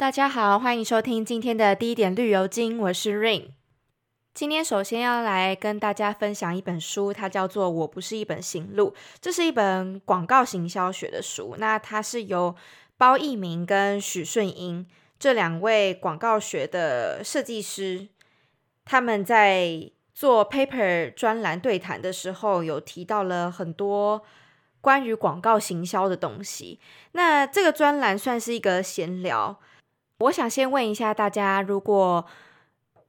大家好，欢迎收听今天的第一点绿油精，我是 Rain。今天首先要来跟大家分享一本书，它叫做《我不是一本行路》，这是一本广告行销学的书。那它是由包奕明跟许顺英这两位广告学的设计师，他们在做 paper 专栏对谈的时候，有提到了很多。关于广告行销的东西，那这个专栏算是一个闲聊。我想先问一下大家，如果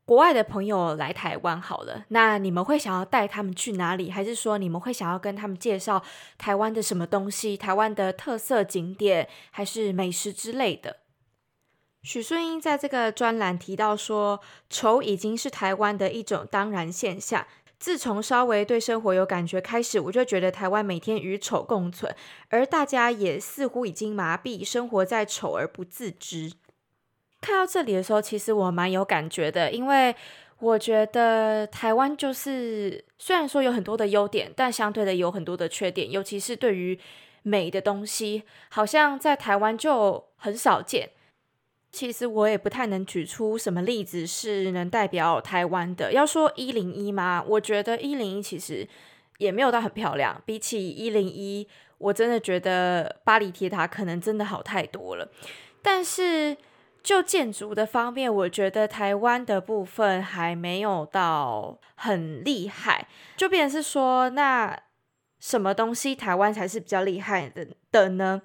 国外的朋友来台湾好了，那你们会想要带他们去哪里？还是说你们会想要跟他们介绍台湾的什么东西？台湾的特色景点，还是美食之类的？许顺英在这个专栏提到说，丑已经是台湾的一种当然现象。自从稍微对生活有感觉开始，我就觉得台湾每天与丑共存，而大家也似乎已经麻痹，生活在丑而不自知。看到这里的时候，其实我蛮有感觉的，因为我觉得台湾就是虽然说有很多的优点，但相对的有很多的缺点，尤其是对于美的东西，好像在台湾就很少见。其实我也不太能举出什么例子是能代表台湾的。要说一零一吗？我觉得一零一其实也没有到很漂亮。比起一零一，我真的觉得巴黎铁塔可能真的好太多了。但是就建筑的方面，我觉得台湾的部分还没有到很厉害。就变是说，那什么东西台湾才是比较厉害的的呢？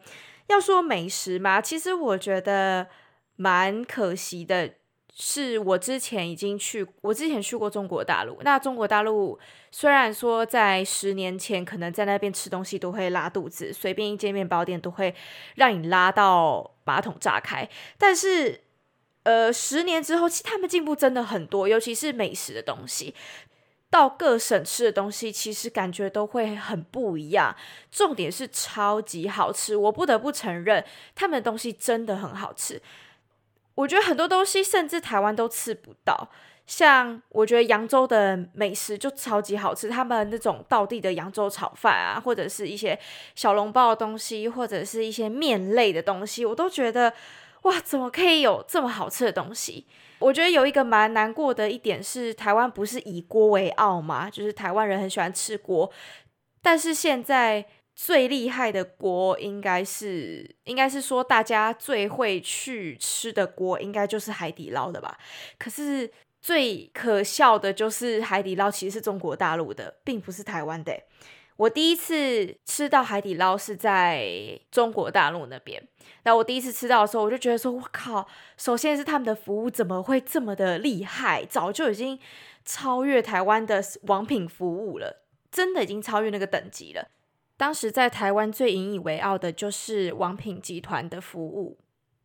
要说美食嘛，其实我觉得。蛮可惜的，是我之前已经去，我之前去过中国大陆。那中国大陆虽然说在十年前可能在那边吃东西都会拉肚子，随便一间面包店都会让你拉到马桶炸开，但是呃，十年之后，其实他们进步真的很多，尤其是美食的东西，到各省吃的东西，其实感觉都会很不一样。重点是超级好吃，我不得不承认，他们的东西真的很好吃。我觉得很多东西甚至台湾都吃不到，像我觉得扬州的美食就超级好吃，他们那种道地的扬州炒饭啊，或者是一些小笼包的东西，或者是一些面类的东西，我都觉得哇，怎么可以有这么好吃的东西？我觉得有一个蛮难过的一点是，台湾不是以锅为傲吗？就是台湾人很喜欢吃锅，但是现在。最厉害的锅应该是，应该是说大家最会去吃的锅，应该就是海底捞的吧。可是最可笑的就是海底捞其实是中国大陆的，并不是台湾的。我第一次吃到海底捞是在中国大陆那边。那我第一次吃到的时候，我就觉得说，我靠！首先是他们的服务怎么会这么的厉害？早就已经超越台湾的王品服务了，真的已经超越那个等级了。当时在台湾最引以为傲的就是王品集团的服务，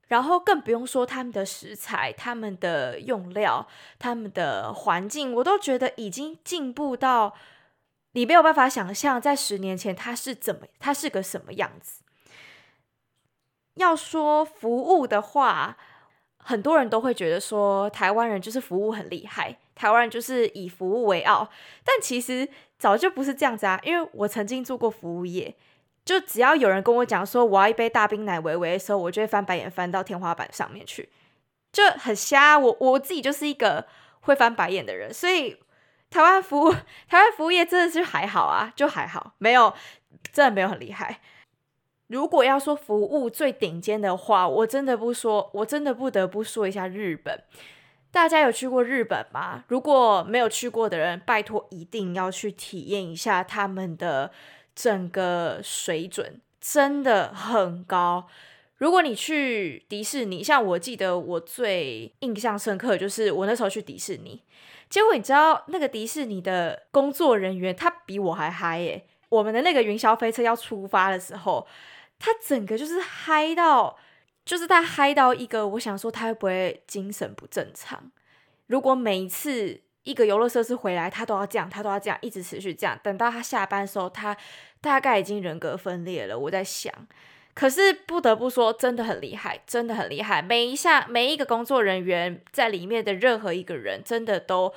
然后更不用说他们的食材、他们的用料、他们的环境，我都觉得已经进步到你没有办法想象，在十年前它是怎么，它是个什么样子。要说服务的话，很多人都会觉得说台湾人就是服务很厉害，台湾人就是以服务为傲，但其实。早就不是这样子啊！因为我曾经做过服务业，就只要有人跟我讲说我要一杯大冰奶维维的时候，我就会翻白眼翻到天花板上面去，就很瞎。我我自己就是一个会翻白眼的人，所以台湾服务台湾服务业真的是还好啊，就还好，没有真的没有很厉害。如果要说服务最顶尖的话，我真的不说，我真的不得不说一下日本。大家有去过日本吗？如果没有去过的人，拜托一定要去体验一下他们的整个水准，真的很高。如果你去迪士尼，像我记得我最印象深刻就是我那时候去迪士尼，结果你知道那个迪士尼的工作人员他比我还嗨耶！我们的那个云霄飞车要出发的时候，他整个就是嗨到。就是他嗨到一个，我想说他会不会精神不正常？如果每一次一个游乐设施回来，他都要这样，他都要这样，一直持续这样，等到他下班的时候，他大概已经人格分裂了。我在想，可是不得不说，真的很厉害，真的很厉害。每一下每一个工作人员在里面的任何一个人，真的都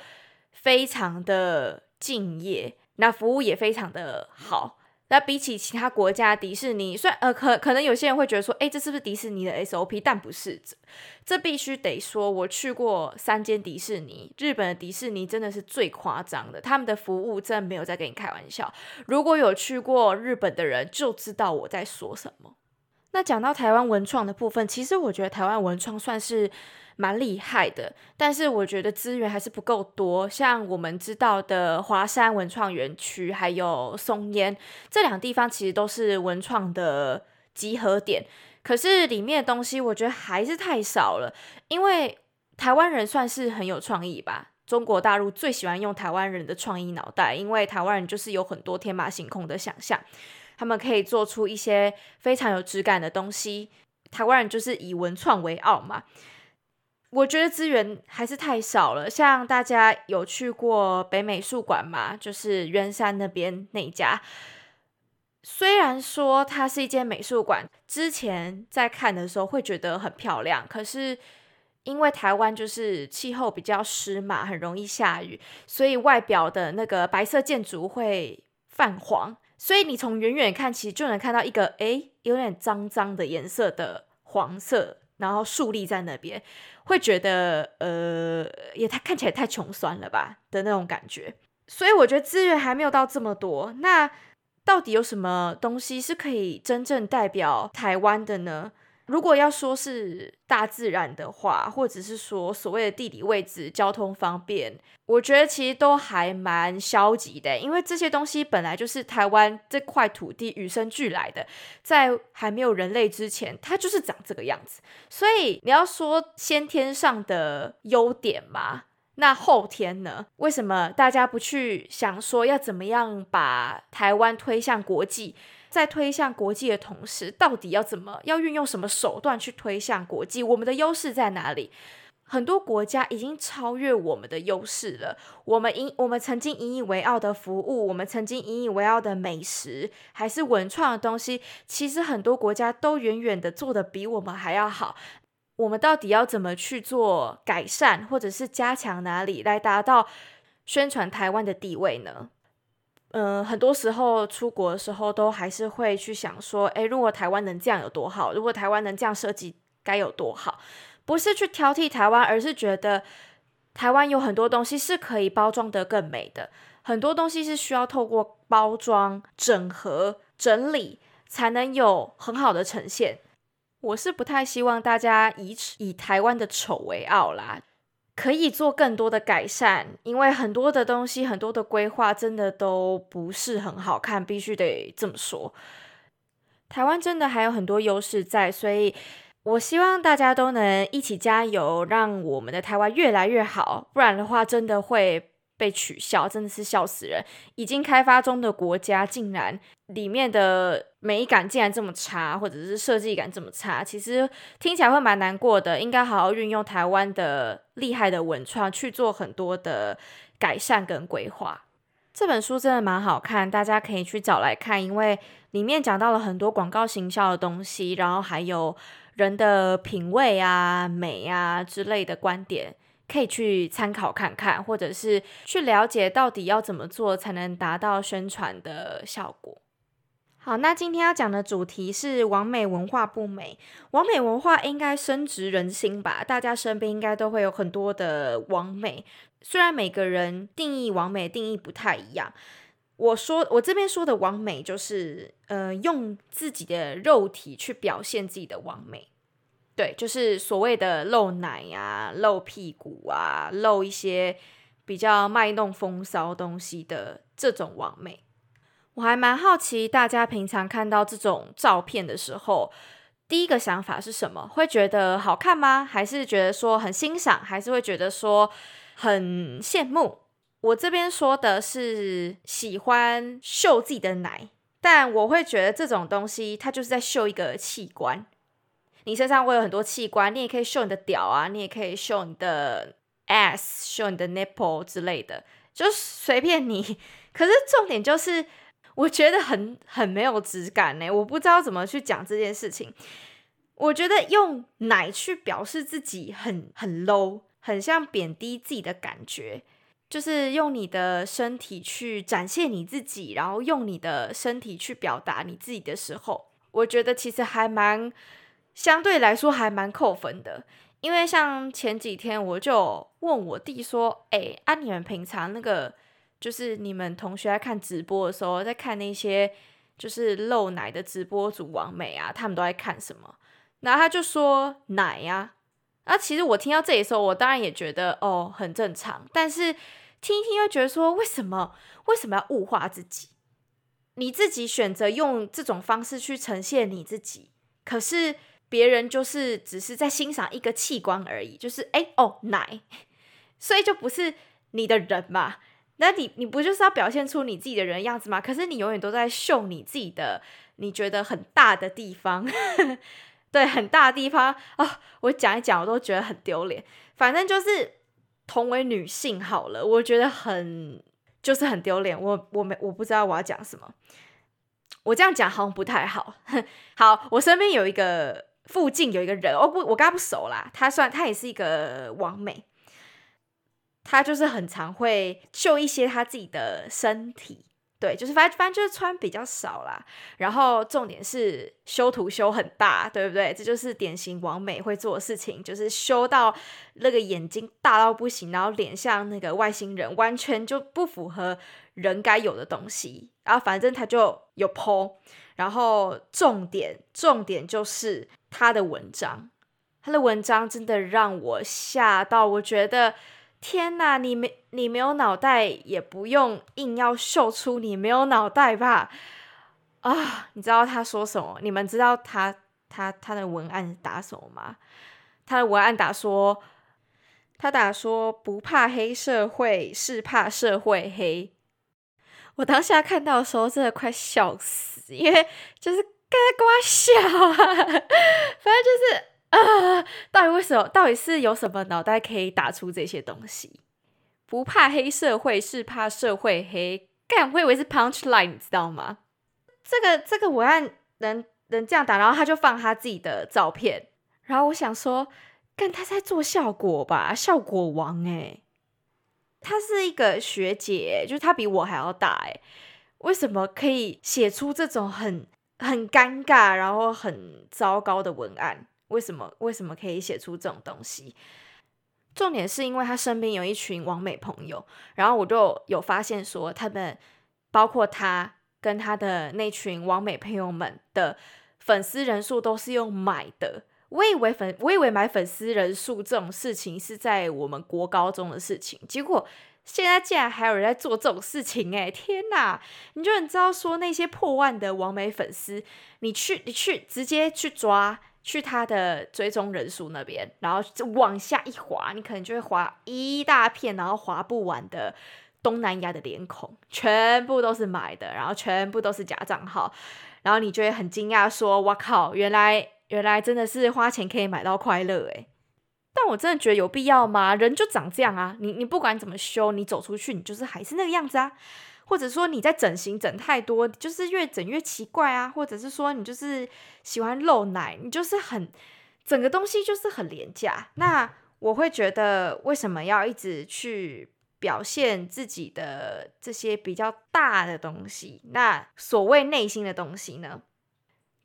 非常的敬业，那服务也非常的好。那比起其他国家迪士尼，虽然呃可可能有些人会觉得说，哎，这是不是迪士尼的 SOP？但不是，这这必须得说，我去过三间迪士尼，日本的迪士尼真的是最夸张的，他们的服务真的没有在跟你开玩笑。如果有去过日本的人，就知道我在说什么。那讲到台湾文创的部分，其实我觉得台湾文创算是。蛮厉害的，但是我觉得资源还是不够多。像我们知道的华山文创园区，还有松烟这两地方，其实都是文创的集合点。可是里面的东西，我觉得还是太少了。因为台湾人算是很有创意吧，中国大陆最喜欢用台湾人的创意脑袋，因为台湾人就是有很多天马行空的想象，他们可以做出一些非常有质感的东西。台湾人就是以文创为傲嘛。我觉得资源还是太少了。像大家有去过北美术馆吗？就是圆山那边那家。虽然说它是一间美术馆，之前在看的时候会觉得很漂亮，可是因为台湾就是气候比较湿嘛，很容易下雨，所以外表的那个白色建筑会泛黄。所以你从远远看，其实就能看到一个诶有点脏脏的颜色的黄色。然后竖立在那边，会觉得呃，也太看起来太穷酸了吧的那种感觉。所以我觉得资源还没有到这么多。那到底有什么东西是可以真正代表台湾的呢？如果要说是大自然的话，或者是说所谓的地理位置、交通方便，我觉得其实都还蛮消极的。因为这些东西本来就是台湾这块土地与生俱来的，在还没有人类之前，它就是长这个样子。所以你要说先天上的优点嘛，那后天呢？为什么大家不去想说要怎么样把台湾推向国际？在推向国际的同时，到底要怎么要运用什么手段去推向国际？我们的优势在哪里？很多国家已经超越我们的优势了。我们引我们曾经引以为傲的服务，我们曾经引以为傲的美食，还是文创的东西，其实很多国家都远远的做的比我们还要好。我们到底要怎么去做改善，或者是加强哪里，来达到宣传台湾的地位呢？嗯，很多时候出国的时候，都还是会去想说，诶，如果台湾能这样有多好？如果台湾能这样设计，该有多好？不是去挑剔台湾，而是觉得台湾有很多东西是可以包装得更美的，很多东西是需要透过包装、整合、整理，才能有很好的呈现。我是不太希望大家以以台湾的丑为傲啦。可以做更多的改善，因为很多的东西、很多的规划真的都不是很好看，必须得这么说。台湾真的还有很多优势在，所以我希望大家都能一起加油，让我们的台湾越来越好。不然的话，真的会。被取笑，真的是笑死人！已经开发中的国家，竟然里面的美感竟然这么差，或者是设计感这么差，其实听起来会蛮难过的。应该好好运用台湾的厉害的文创去做很多的改善跟规划。这本书真的蛮好看，大家可以去找来看，因为里面讲到了很多广告行销的东西，然后还有人的品味啊、美啊之类的观点。可以去参考看看，或者是去了解到底要怎么做才能达到宣传的效果。好，那今天要讲的主题是完美文化不美，完美文化应该深植人心吧？大家身边应该都会有很多的完美，虽然每个人定义完美定义不太一样。我说我这边说的完美，就是呃，用自己的肉体去表现自己的完美。对，就是所谓的露奶呀、露屁股啊、露一些比较卖弄风骚东西的这种完美，我还蛮好奇大家平常看到这种照片的时候，第一个想法是什么？会觉得好看吗？还是觉得说很欣赏？还是会觉得说很羡慕？我这边说的是喜欢秀自己的奶，但我会觉得这种东西它就是在秀一个器官。你身上会有很多器官，你也可以秀你的屌啊，你也可以秀你的 ass，秀你的 nipple 之类的，就随便你。可是重点就是，我觉得很很没有质感呢。我不知道怎么去讲这件事情。我觉得用奶去表示自己很很 low，很像贬低自己的感觉。就是用你的身体去展现你自己，然后用你的身体去表达你自己的时候，我觉得其实还蛮相对来说还蛮扣分的。因为像前几天我就问我弟说：“哎，啊，你们平常那个就是你们同学在看直播的时候，在看那些就是露奶的直播主王美啊，他们都在看什么？”然后他就说：“奶呀。”啊，其实我听到这里的时候，我当然也觉得哦很正常，但是听一听又觉得说，为什么为什么要物化自己？你自己选择用这种方式去呈现你自己，可是。别人就是只是在欣赏一个器官而已，就是哎哦奶，所以就不是你的人嘛？那你你不就是要表现出你自己的人样子吗？可是你永远都在秀你自己的你觉得很大的地方，对，很大的地方啊！我讲一讲我都觉得很丢脸。反正就是同为女性好了，我觉得很就是很丢脸。我我没我不知道我要讲什么，我这样讲好像不太好。好，我身边有一个。附近有一个人，哦不，我跟他不熟啦。他算他也是一个网美，他就是很常会秀一些他自己的身体。对，就是反正反正就是穿比较少啦，然后重点是修图修很大，对不对？这就是典型王美会做的事情，就是修到那个眼睛大到不行，然后脸像那个外星人，完全就不符合人该有的东西。然后反正他就有 po，然后重点重点就是他的文章，他的文章真的让我吓到，我觉得。天呐，你没你没有脑袋，也不用硬要秀出你没有脑袋吧？啊，你知道他说什么？你们知道他他他的文案打什么吗？他的文案打说，他打说不怕黑社会，是怕社会黑。我当下看到的时候，真的快笑死，因为就是跟他跟我笑啊，反正就是。啊！到底为什么？到底是有什么脑袋可以打出这些东西？不怕黑社会，是怕社会黑。干，我以为是 punch line，你知道吗？这个这个文案能能这样打，然后他就放他自己的照片，然后我想说，干他在做效果吧，效果王哎！他是一个学姐，就是他比我还要大哎，为什么可以写出这种很很尴尬，然后很糟糕的文案？为什么为什么可以写出这种东西？重点是因为他身边有一群网美朋友，然后我就有发现说，他们包括他跟他的那群网美朋友们的粉丝人数都是用买的。我以为粉，我以为买粉丝人数这种事情是在我们国高中的事情，结果现在竟然还有人在做这种事情！哎，天哪！你就很知道说那些破万的网美粉丝，你去你去直接去抓。去他的追踪人数那边，然后往下一滑，你可能就会滑一大片，然后滑不完的东南亚的脸孔，全部都是买的，然后全部都是假账号，然后你就会很惊讶，说：“哇靠，原来原来真的是花钱可以买到快乐诶。但我真的觉得有必要吗？人就长这样啊，你你不管怎么修，你走出去，你就是还是那个样子啊。或者说你在整形整太多，就是越整越奇怪啊。或者是说你就是喜欢露奶，你就是很整个东西就是很廉价。那我会觉得为什么要一直去表现自己的这些比较大的东西？那所谓内心的东西呢？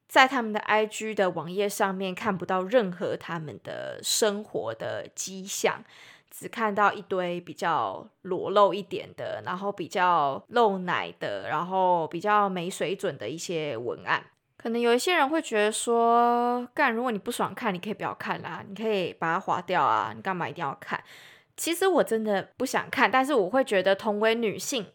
在他们的 IG 的网页上面看不到任何他们的生活的迹象。只看到一堆比较裸露一点的，然后比较露奶的，然后比较没水准的一些文案。可能有一些人会觉得说，干，如果你不爽看，你可以不要看啦，你可以把它划掉啊，你干嘛一定要看？其实我真的不想看，但是我会觉得，同为女性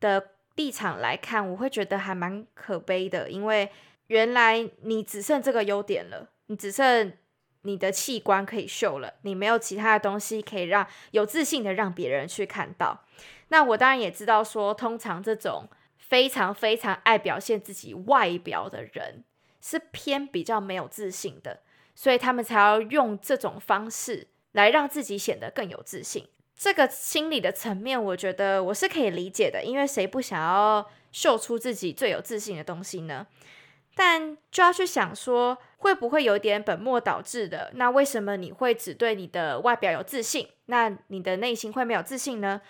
的立场来看，我会觉得还蛮可悲的，因为原来你只剩这个优点了，你只剩。你的器官可以秀了，你没有其他的东西可以让有自信的让别人去看到。那我当然也知道，说通常这种非常非常爱表现自己外表的人，是偏比较没有自信的，所以他们才要用这种方式来让自己显得更有自信。这个心理的层面，我觉得我是可以理解的，因为谁不想要秀出自己最有自信的东西呢？但就要去想说，会不会有点本末倒置的？那为什么你会只对你的外表有自信？那你的内心会没有自信呢？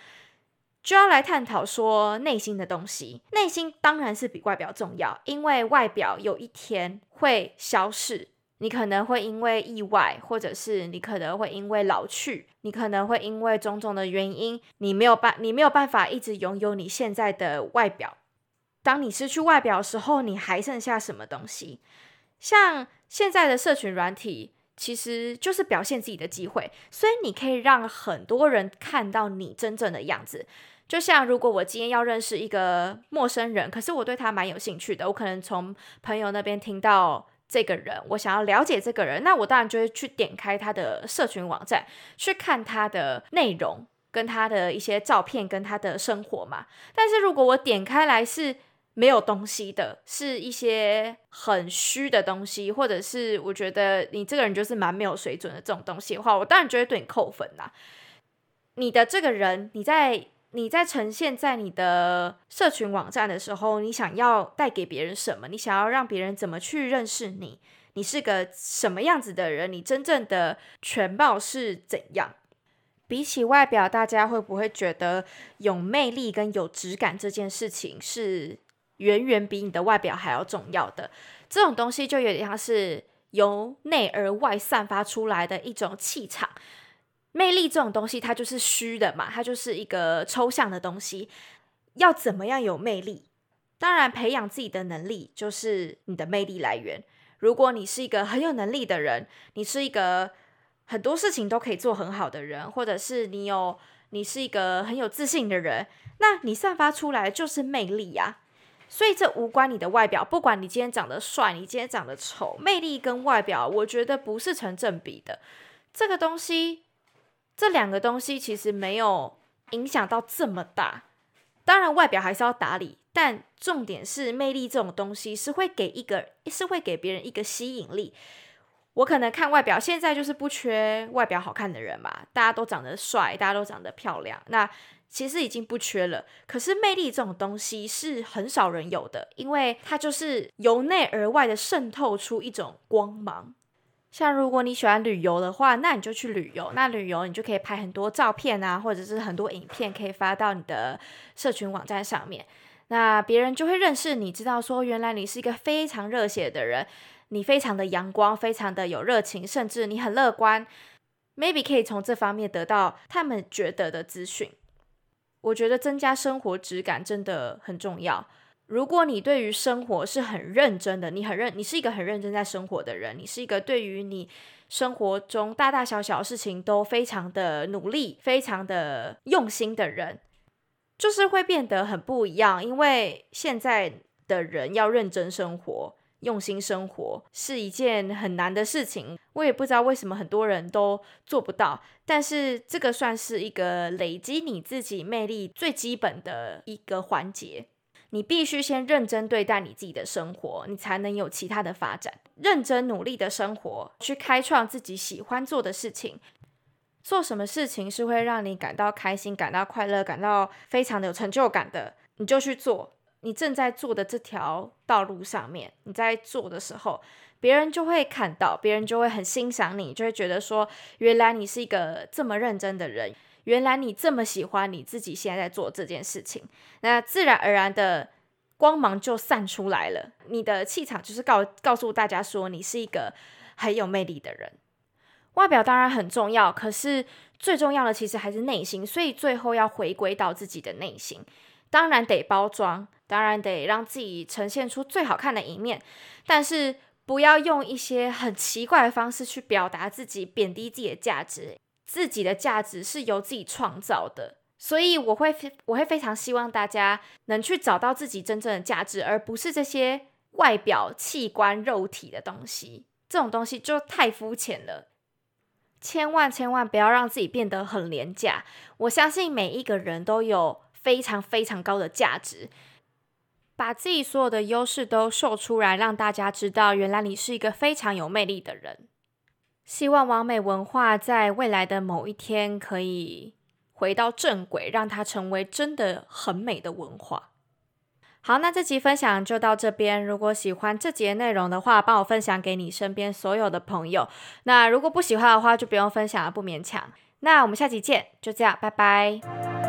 就要来探讨说内心的东西。内心当然是比外表重要，因为外表有一天会消逝。你可能会因为意外，或者是你可能会因为老去，你可能会因为种种的原因，你没有办，你没有办法一直拥有你现在的外表。当你失去外表的时候，你还剩下什么东西？像现在的社群软体，其实就是表现自己的机会，所以你可以让很多人看到你真正的样子。就像如果我今天要认识一个陌生人，可是我对他蛮有兴趣的，我可能从朋友那边听到。这个人，我想要了解这个人，那我当然就会去点开他的社群网站，去看他的内容，跟他的一些照片，跟他的生活嘛。但是如果我点开来是没有东西的，是一些很虚的东西，或者是我觉得你这个人就是蛮没有水准的这种东西的话，我当然就会对你扣分啦。你的这个人，你在。你在呈现在你的社群网站的时候，你想要带给别人什么？你想要让别人怎么去认识你？你是个什么样子的人？你真正的全貌是怎样？比起外表，大家会不会觉得有魅力跟有质感这件事情是远远比你的外表还要重要的？这种东西就有点像是由内而外散发出来的一种气场。魅力这种东西，它就是虚的嘛，它就是一个抽象的东西。要怎么样有魅力？当然，培养自己的能力就是你的魅力来源。如果你是一个很有能力的人，你是一个很多事情都可以做很好的人，或者是你有你是一个很有自信的人，那你散发出来就是魅力呀。所以这无关你的外表，不管你今天长得帅，你今天长得丑，魅力跟外表，我觉得不是成正比的。这个东西。这两个东西其实没有影响到这么大，当然外表还是要打理，但重点是魅力这种东西是会给一个是会给别人一个吸引力。我可能看外表，现在就是不缺外表好看的人嘛，大家都长得帅，大家都长得漂亮，那其实已经不缺了。可是魅力这种东西是很少人有的，因为它就是由内而外的渗透出一种光芒。像如果你喜欢旅游的话，那你就去旅游。那旅游你就可以拍很多照片啊，或者是很多影片，可以发到你的社群网站上面。那别人就会认识你，知道说原来你是一个非常热血的人，你非常的阳光，非常的有热情，甚至你很乐观。Maybe 可以从这方面得到他们觉得的资讯。我觉得增加生活质感真的很重要。如果你对于生活是很认真的，你很认，你是一个很认真在生活的人，你是一个对于你生活中大大小小事情都非常的努力、非常的用心的人，就是会变得很不一样。因为现在的人要认真生活、用心生活是一件很难的事情，我也不知道为什么很多人都做不到。但是这个算是一个累积你自己魅力最基本的一个环节。你必须先认真对待你自己的生活，你才能有其他的发展。认真努力的生活，去开创自己喜欢做的事情。做什么事情是会让你感到开心、感到快乐、感到非常的有成就感的，你就去做。你正在做的这条道路上面，你在做的时候，别人就会看到，别人就会很欣赏你，就会觉得说，原来你是一个这么认真的人。原来你这么喜欢你自己现在在做这件事情，那自然而然的光芒就散出来了。你的气场就是告告诉大家说你是一个很有魅力的人。外表当然很重要，可是最重要的其实还是内心。所以最后要回归到自己的内心，当然得包装，当然得让自己呈现出最好看的一面，但是不要用一些很奇怪的方式去表达自己，贬低自己的价值。自己的价值是由自己创造的，所以我会我会非常希望大家能去找到自己真正的价值，而不是这些外表器官肉体的东西。这种东西就太肤浅了，千万千万不要让自己变得很廉价。我相信每一个人都有非常非常高的价值，把自己所有的优势都秀出来，让大家知道，原来你是一个非常有魅力的人。希望完美文化在未来的某一天可以回到正轨，让它成为真的很美的文化。好，那这集分享就到这边。如果喜欢这集内容的话，帮我分享给你身边所有的朋友。那如果不喜欢的话，就不用分享了，不勉强。那我们下集见，就这样，拜拜。